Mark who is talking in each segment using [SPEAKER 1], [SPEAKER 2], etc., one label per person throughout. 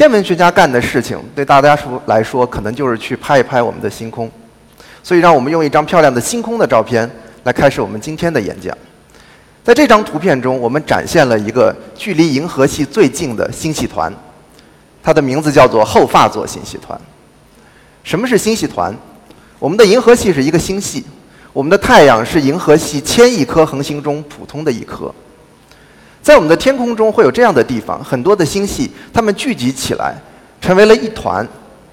[SPEAKER 1] 天文学家干的事情，对大家说来说，可能就是去拍一拍我们的星空。所以，让我们用一张漂亮的星空的照片来开始我们今天的演讲。在这张图片中，我们展现了一个距离银河系最近的星系团，它的名字叫做后发座星系团。什么是星系团？我们的银河系是一个星系，我们的太阳是银河系千亿颗恒星中普通的一颗。在我们的天空中会有这样的地方，很多的星系它们聚集起来，成为了一团。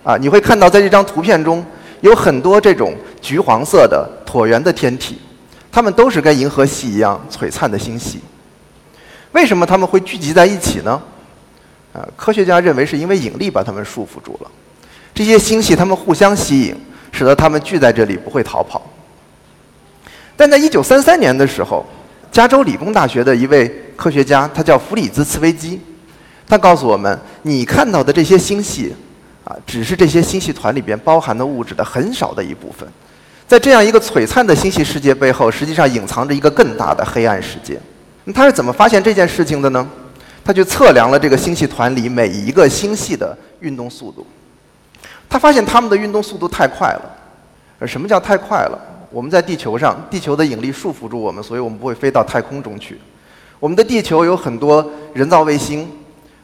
[SPEAKER 1] 啊，你会看到在这张图片中有很多这种橘黄色的椭圆的天体。它们都是跟银河系一样璀璨的星系，为什么它们会聚集在一起呢？啊，科学家认为是因为引力把它们束缚住了。这些星系它们互相吸引，使得它们聚在这里不会逃跑。但在1933年的时候，加州理工大学的一位科学家，他叫弗里兹·茨威基，他告诉我们：你看到的这些星系，啊，只是这些星系团里边包含的物质的很少的一部分。在这样一个璀璨的星系世界背后，实际上隐藏着一个更大的黑暗世界。那他是怎么发现这件事情的呢？他去测量了这个星系团里每一个星系的运动速度。他发现它们的运动速度太快了。而什么叫太快了？我们在地球上，地球的引力束缚住我们，所以我们不会飞到太空中去。我们的地球有很多人造卫星，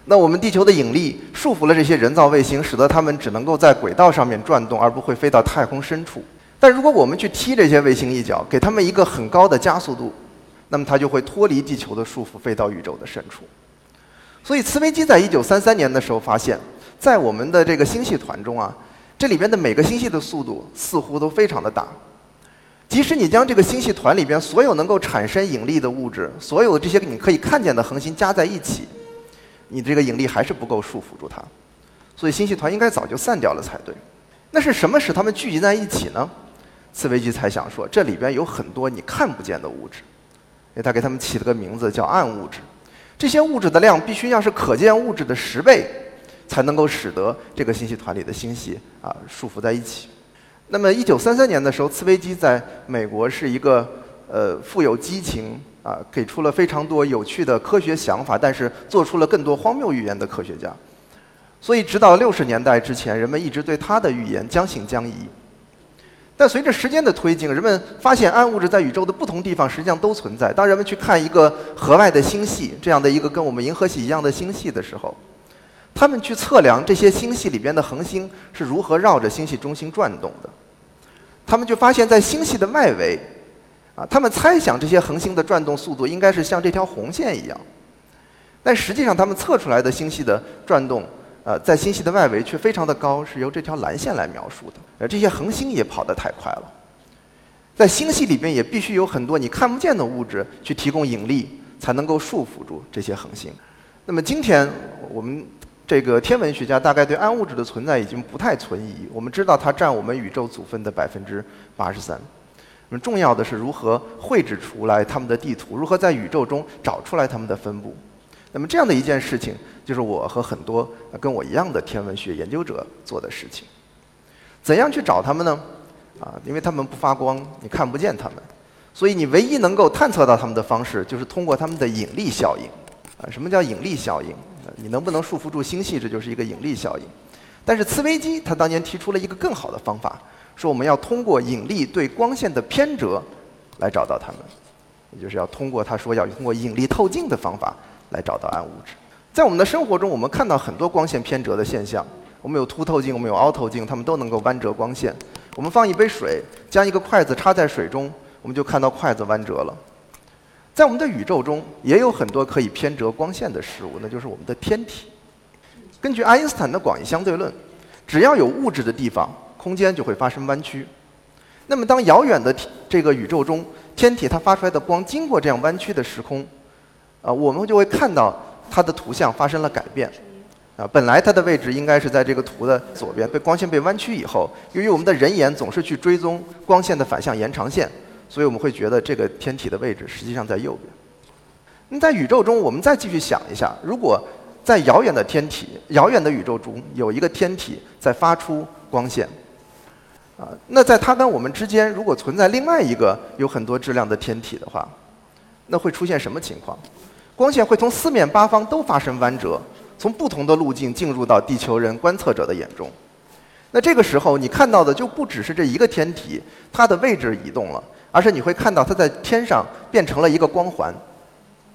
[SPEAKER 1] 那我们地球的引力束缚了这些人造卫星，使得它们只能够在轨道上面转动，而不会飞到太空深处。但如果我们去踢这些卫星一脚，给它们一个很高的加速度，那么它就会脱离地球的束缚，飞到宇宙的深处。所以，茨威基在一九三三年的时候发现，在我们的这个星系团中啊，这里边的每个星系的速度似乎都非常的大。即使你将这个星系团里边所有能够产生引力的物质，所有这些你可以看见的恒星加在一起，你这个引力还是不够束缚住它。所以，星系团应该早就散掉了才对。那是什么使它们聚集在一起呢？茨威基猜想说，这里边有很多你看不见的物质，因为他给他们起了个名字叫暗物质。这些物质的量必须要是可见物质的十倍，才能够使得这个星系团里的星系啊束缚在一起。那么，一九三三年的时候，茨威基在美国是一个呃富有激情啊，给出了非常多有趣的科学想法，但是做出了更多荒谬预言的科学家。所以，直到六十年代之前，人们一直对他的预言将信将疑。但随着时间的推进，人们发现暗物质在宇宙的不同地方实际上都存在。当人们去看一个河外的星系，这样的一个跟我们银河系一样的星系的时候，他们去测量这些星系里边的恒星是如何绕着星系中心转动的。他们就发现，在星系的外围，啊，他们猜想这些恒星的转动速度应该是像这条红线一样，但实际上他们测出来的星系的转动。呃，在星系的外围却非常的高，是由这条蓝线来描述的。而这些恒星也跑得太快了，在星系里边也必须有很多你看不见的物质去提供引力，才能够束缚住这些恒星。那么今天我们这个天文学家大概对暗物质的存在已经不太存疑。我们知道它占我们宇宙组分的百分之八十三。那么重要的是如何绘制出来它们的地图，如何在宇宙中找出来它们的分布。那么这样的一件事情。就是我和很多跟我一样的天文学研究者做的事情。怎样去找它们呢？啊，因为它们不发光，你看不见它们，所以你唯一能够探测到它们的方式，就是通过它们的引力效应。啊，什么叫引力效应？你能不能束缚住星系，这就是一个引力效应。但是茨威基他当年提出了一个更好的方法，说我们要通过引力对光线的偏折来找到它们，也就是要通过他说要通过引力透镜的方法来找到暗物质。在我们的生活中，我们看到很多光线偏折的现象。我们有凸透镜，我们有凹透镜，它们都能够弯折光线。我们放一杯水，将一个筷子插在水中，我们就看到筷子弯折了。在我们的宇宙中，也有很多可以偏折光线的事物，那就是我们的天体。根据爱因斯坦的广义相对论，只要有物质的地方，空间就会发生弯曲。那么，当遥远的这个宇宙中，天体它发出来的光经过这样弯曲的时空，啊，我们就会看到。它的图像发生了改变，啊，本来它的位置应该是在这个图的左边，被光线被弯曲以后，由于我们的人眼总是去追踪光线的反向延长线，所以我们会觉得这个天体的位置实际上在右边。那在宇宙中，我们再继续想一下，如果在遥远的天体、遥远的宇宙中有一个天体在发出光线，啊，那在它跟我们之间如果存在另外一个有很多质量的天体的话，那会出现什么情况？光线会从四面八方都发生弯折，从不同的路径进入到地球人观测者的眼中。那这个时候，你看到的就不只是这一个天体，它的位置移动了，而是你会看到它在天上变成了一个光环，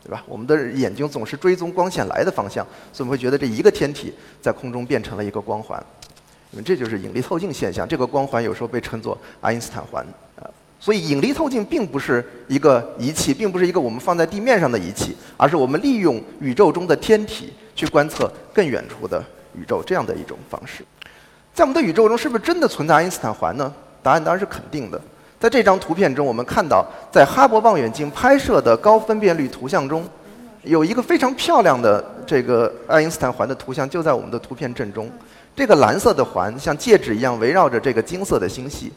[SPEAKER 1] 对吧？我们的眼睛总是追踪光线来的方向，所以我们会觉得这一个天体在空中变成了一个光环。那么这就是引力透镜现象。这个光环有时候被称作爱因斯坦环。啊，所以引力透镜并不是一个仪器，并不是一个我们放在地面上的仪器，而是我们利用宇宙中的天体去观测更远处的宇宙这样的一种方式。在我们的宇宙中，是不是真的存在爱因斯坦环呢？答案当然是肯定的。在这张图片中，我们看到，在哈勃望远镜拍摄的高分辨率图像中，有一个非常漂亮的这个爱因斯坦环的图像，就在我们的图片正中。这个蓝色的环像戒指一样围绕着这个金色的星系。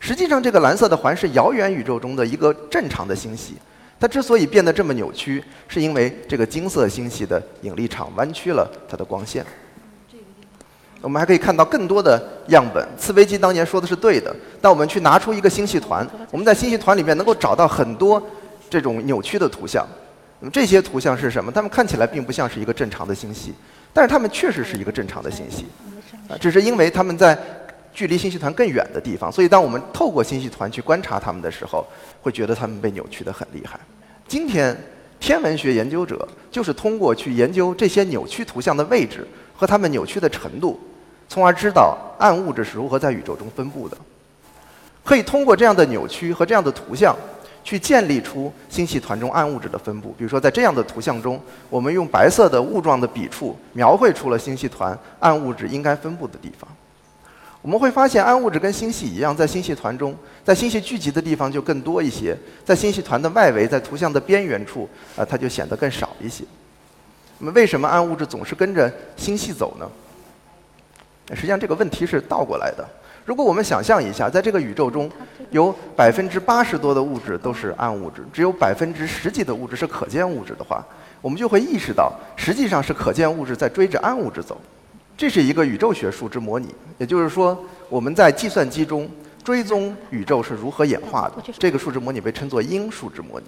[SPEAKER 1] 实际上，这个蓝色的环是遥远宇宙中的一个正常的星系。它之所以变得这么扭曲，是因为这个金色星系的引力场弯曲了它的光线。我们还可以看到更多的样本。茨威基当年说的是对的。当我们去拿出一个星系团，我们在星系团里面能够找到很多这种扭曲的图像。那么这些图像是什么？它们看起来并不像是一个正常的星系，但是它们确实是一个正常的星系。啊，只是因为它们在距离星系团更远的地方，所以当我们透过星系团去观察它们的时候，会觉得它们被扭曲得很厉害。今天，天文学研究者就是通过去研究这些扭曲图像的位置和它们扭曲的程度。从而知道暗物质是如何在宇宙中分布的，可以通过这样的扭曲和这样的图像，去建立出星系团中暗物质的分布。比如说，在这样的图像中，我们用白色的雾状的笔触描绘出了星系团暗物质应该分布的地方。我们会发现，暗物质跟星系一样，在星系团中，在星系聚集的地方就更多一些；在星系团的外围，在图像的边缘处，啊，它就显得更少一些。那么，为什么暗物质总是跟着星系走呢？实际上这个问题是倒过来的。如果我们想象一下，在这个宇宙中，有百分之八十多的物质都是暗物质，只有百分之十几的物质是可见物质的话，我们就会意识到，实际上是可见物质在追着暗物质走。这是一个宇宙学数值模拟，也就是说，我们在计算机中追踪宇宙是如何演化的。这个数值模拟被称作因数值模拟。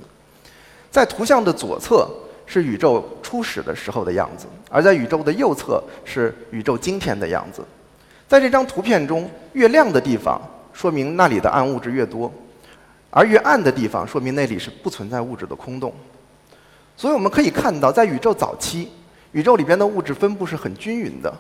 [SPEAKER 1] 在图像的左侧。是宇宙初始的时候的样子，而在宇宙的右侧是宇宙今天的样子。在这张图片中，越亮的地方说明那里的暗物质越多，而越暗的地方说明那里是不存在物质的空洞。所以我们可以看到，在宇宙早期，宇宙里边的物质分布是很均匀的。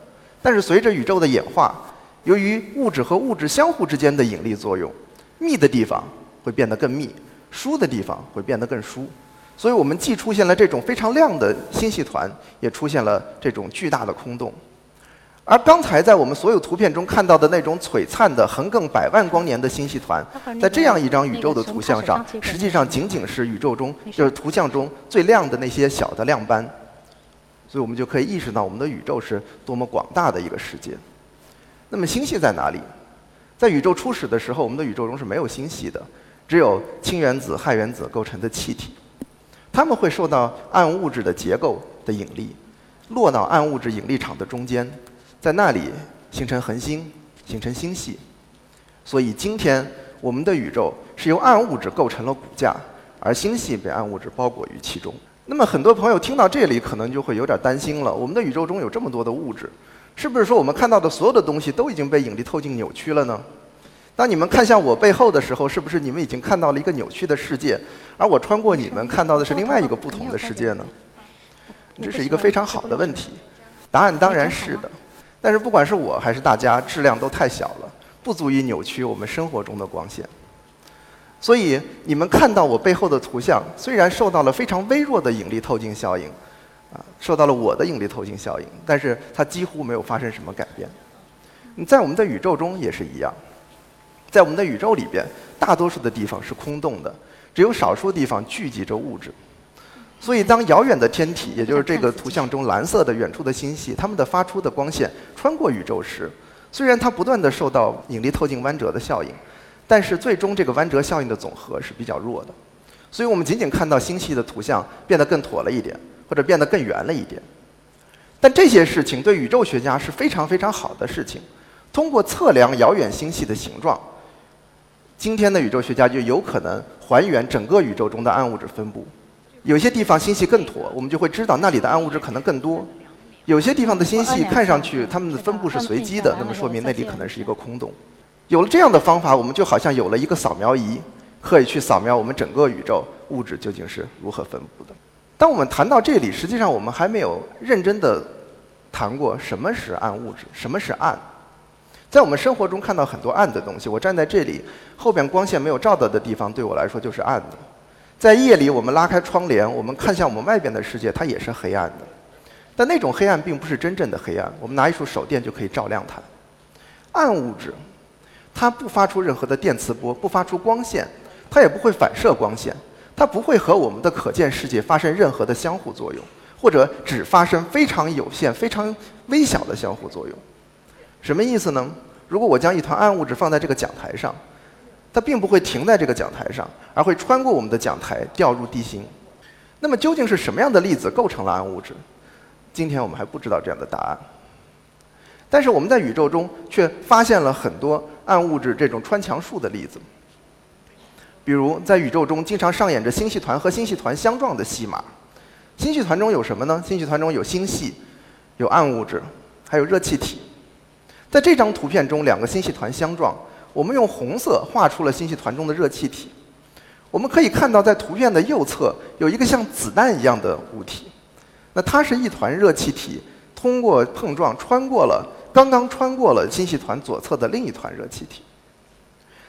[SPEAKER 1] 但是随着宇宙的演化，由于物质和物质相互之间的引力作用，密的地方会变得更密，疏的地方会变得更疏。所以我们既出现了这种非常亮的星系团，也出现了这种巨大的空洞。而刚才在我们所有图片中看到的那种璀璨的横亘百万光年的星系团，在这样一张宇宙的图像上，实际上仅仅是宇宙中就是图像中最亮的那些小的亮斑。所以我们就可以意识到我们的宇宙是多么广大的一个世界。那么星系在哪里？在宇宙初始的时候，我们的宇宙中是没有星系的，只有氢原子、氦原子构成的气体。它们会受到暗物质的结构的引力，落到暗物质引力场的中间，在那里形成恒星，形成星系。所以今天我们的宇宙是由暗物质构成了骨架，而星系被暗物质包裹于其中。那么很多朋友听到这里可能就会有点担心了：我们的宇宙中有这么多的物质，是不是说我们看到的所有的东西都已经被引力透镜扭曲了呢？当你们看向我背后的时候，是不是你们已经看到了一个扭曲的世界？而我穿过你们看到的是另外一个不同的世界呢？这是一个非常好的问题。答案当然是的。但是不管是我还是大家，质量都太小了，不足以扭曲我们生活中的光线。所以你们看到我背后的图像，虽然受到了非常微弱的引力透镜效应，啊，受到了我的引力透镜效应，但是它几乎没有发生什么改变。在我们的宇宙中也是一样。在我们的宇宙里边，大多数的地方是空洞的，只有少数地方聚集着物质。所以，当遥远的天体，也就是这个图像中蓝色的远处的星系，它们的发出的光线穿过宇宙时，虽然它不断的受到引力透镜弯折的效应，但是最终这个弯折效应的总和是比较弱的。所以我们仅仅看到星系的图像变得更妥了一点，或者变得更圆了一点。但这些事情对宇宙学家是非常非常好的事情。通过测量遥远星系的形状。今天的宇宙学家就有可能还原整个宇宙中的暗物质分布。有些地方星系更妥，我们就会知道那里的暗物质可能更多；有些地方的星系看上去它们的分布是随机的，那么说明那里可能是一个空洞。有了这样的方法，我们就好像有了一个扫描仪，可以去扫描我们整个宇宙物质究竟是如何分布的。当我们谈到这里，实际上我们还没有认真的谈过什么是暗物质，什么是暗。在我们生活中看到很多暗的东西，我站在这里，后边光线没有照到的地方，对我来说就是暗的。在夜里，我们拉开窗帘，我们看向我们外边的世界，它也是黑暗的。但那种黑暗并不是真正的黑暗，我们拿一束手电就可以照亮它。暗物质，它不发出任何的电磁波，不发出光线，它也不会反射光线。它不会和我们的可见世界发生任何的相互作用，或者只发生非常有限、非常微小的相互作用。什么意思呢？如果我将一团暗物质放在这个讲台上，它并不会停在这个讲台上，而会穿过我们的讲台掉入地心。那么究竟是什么样的粒子构成了暗物质？今天我们还不知道这样的答案。但是我们在宇宙中却发现了很多暗物质这种穿墙术的例子。比如，在宇宙中经常上演着星系团和星系团相撞的戏码。星系团中有什么呢？星系团中有星系，有暗物质，还有热气体。在这张图片中，两个星系团相撞，我们用红色画出了星系团中的热气体。我们可以看到，在图片的右侧有一个像子弹一样的物体，那它是一团热气体，通过碰撞穿过了刚刚穿过了星系团左侧的另一团热气体。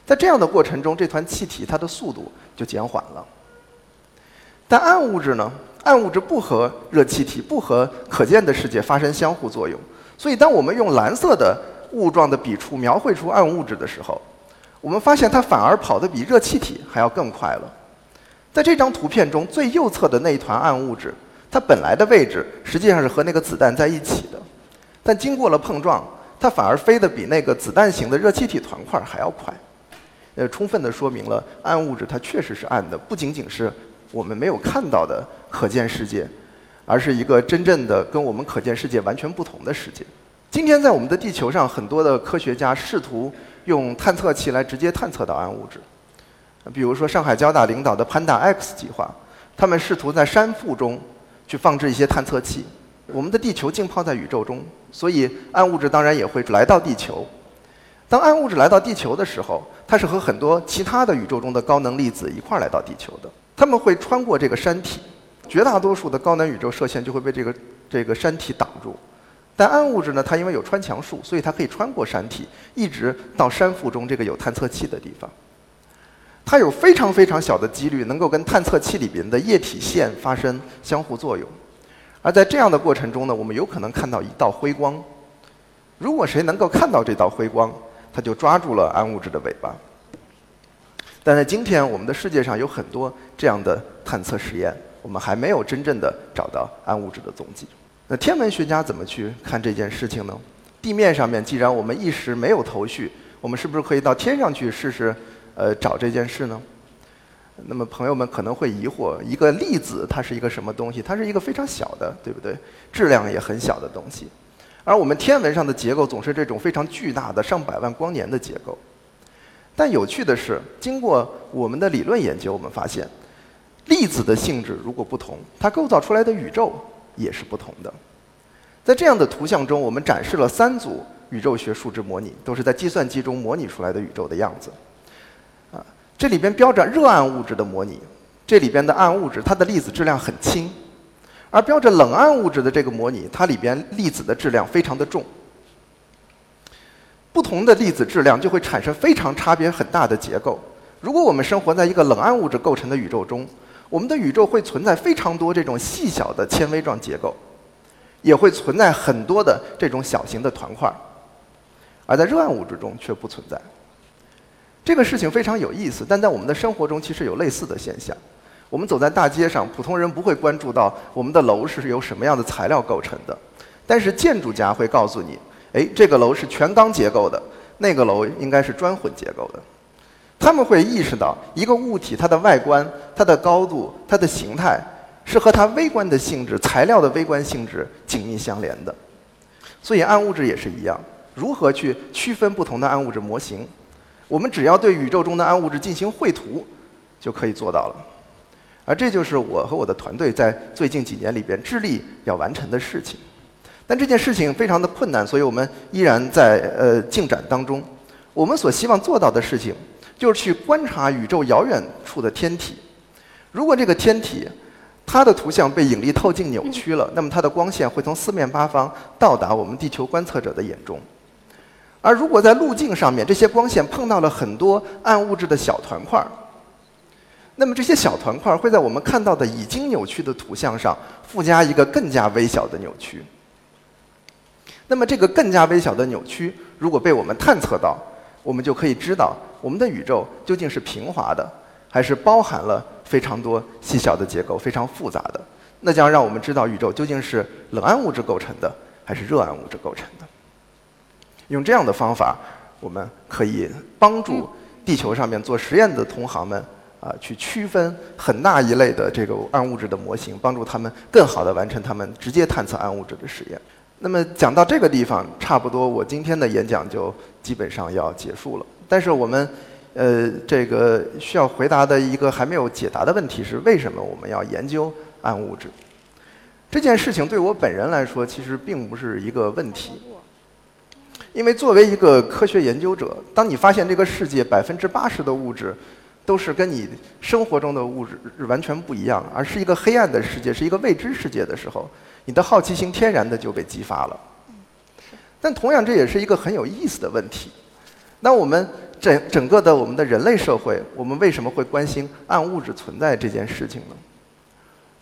[SPEAKER 1] 在这样的过程中，这团气体它的速度就减缓了。但暗物质呢？暗物质不和热气体、不和可见的世界发生相互作用，所以当我们用蓝色的雾状的笔触描绘出暗物质的时候，我们发现它反而跑得比热气体还要更快了。在这张图片中，最右侧的那一团暗物质，它本来的位置实际上是和那个子弹在一起的，但经过了碰撞，它反而飞得比那个子弹型的热气体团块还要快。呃，充分的说明了暗物质它确实是暗的，不仅仅是我们没有看到的可见世界，而是一个真正的跟我们可见世界完全不同的世界。今天在我们的地球上，很多的科学家试图用探测器来直接探测到暗物质，比如说上海交大领导的潘达 X 计划，他们试图在山腹中去放置一些探测器。我们的地球浸泡在宇宙中，所以暗物质当然也会来到地球。当暗物质来到地球的时候，它是和很多其他的宇宙中的高能粒子一块儿来到地球的。它们会穿过这个山体，绝大多数的高能宇宙射线就会被这个这个山体挡住。但暗物质呢，它因为有穿墙术，所以它可以穿过山体，一直到山腹中这个有探测器的地方。它有非常非常小的几率能够跟探测器里边的液体线发生相互作用。而在这样的过程中呢，我们有可能看到一道辉光。如果谁能够看到这道辉光，他就抓住了暗物质的尾巴。但在今天，我们的世界上有很多这样的探测实验，我们还没有真正的找到暗物质的踪迹。那天文学家怎么去看这件事情呢？地面上面，既然我们一时没有头绪，我们是不是可以到天上去试试，呃，找这件事呢？那么朋友们可能会疑惑：一个粒子它是一个什么东西？它是一个非常小的，对不对？质量也很小的东西。而我们天文上的结构总是这种非常巨大的上百万光年的结构，但有趣的是，经过我们的理论研究，我们发现，粒子的性质如果不同，它构造出来的宇宙也是不同的。在这样的图像中，我们展示了三组宇宙学数值模拟，都是在计算机中模拟出来的宇宙的样子。啊，这里边标着热暗物质的模拟，这里边的暗物质它的粒子质量很轻。而标着冷暗物质的这个模拟，它里边粒子的质量非常的重。不同的粒子质量就会产生非常差别很大的结构。如果我们生活在一个冷暗物质构成的宇宙中，我们的宇宙会存在非常多这种细小的纤维状结构，也会存在很多的这种小型的团块。而在热暗物质中却不存在。这个事情非常有意思，但在我们的生活中其实有类似的现象。我们走在大街上，普通人不会关注到我们的楼是由什么样的材料构成的，但是建筑家会告诉你：哎，这个楼是全钢结构的，那个楼应该是砖混结构的。他们会意识到一个物体它的外观、它的高度、它的形态是和它微观的性质、材料的微观性质紧密相连的。所以暗物质也是一样，如何去区分不同的暗物质模型？我们只要对宇宙中的暗物质进行绘图，就可以做到了。而这就是我和我的团队在最近几年里边致力要完成的事情。但这件事情非常的困难，所以我们依然在呃进展当中。我们所希望做到的事情，就是去观察宇宙遥远处的天体。如果这个天体它的图像被引力透镜扭曲了，那么它的光线会从四面八方到达我们地球观测者的眼中。而如果在路径上面这些光线碰到了很多暗物质的小团块儿，那么这些小团块儿会在我们看到的已经扭曲的图像上附加一个更加微小的扭曲。那么这个更加微小的扭曲，如果被我们探测到，我们就可以知道我们的宇宙究竟是平滑的，还是包含了非常多细小的结构、非常复杂的。那将让我们知道宇宙究竟是冷暗物质构成的，还是热暗物质构成的。用这样的方法，我们可以帮助地球上面做实验的同行们啊，去区分很大一类的这个暗物质的模型，帮助他们更好地完成他们直接探测暗物质的实验。那么讲到这个地方，差不多我今天的演讲就基本上要结束了。但是我们，呃，这个需要回答的一个还没有解答的问题是：为什么我们要研究暗物质？这件事情对我本人来说，其实并不是一个问题。因为作为一个科学研究者，当你发现这个世界百分之八十的物质都是跟你生活中的物质完全不一样，而是一个黑暗的世界，是一个未知世界的时候。你的好奇心天然的就被激发了，但同样这也是一个很有意思的问题。那我们整整个的我们的人类社会，我们为什么会关心暗物质存在这件事情呢？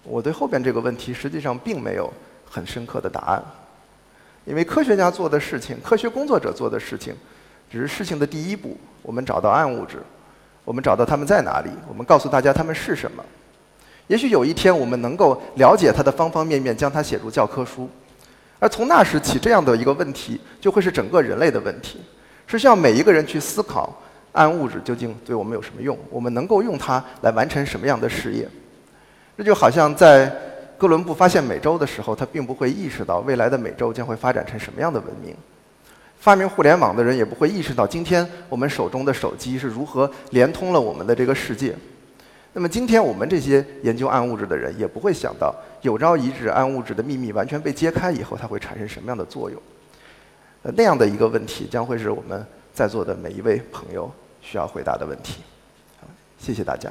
[SPEAKER 1] 我对后边这个问题实际上并没有很深刻的答案，因为科学家做的事情，科学工作者做的事情，只是事情的第一步。我们找到暗物质，我们找到它们在哪里，我们告诉大家它们是什么。也许有一天我们能够了解它的方方面面，将它写入教科书，而从那时起，这样的一个问题就会是整个人类的问题，是需要每一个人去思考暗物质究竟对我们有什么用，我们能够用它来完成什么样的事业。这就好像在哥伦布发现美洲的时候，他并不会意识到未来的美洲将会发展成什么样的文明；发明互联网的人也不会意识到今天我们手中的手机是如何连通了我们的这个世界。那么今天我们这些研究暗物质的人也不会想到，有朝一日暗物质的秘密完全被揭开以后，它会产生什么样的作用？呃，那样的一个问题将会是我们在座的每一位朋友需要回答的问题。谢谢大家。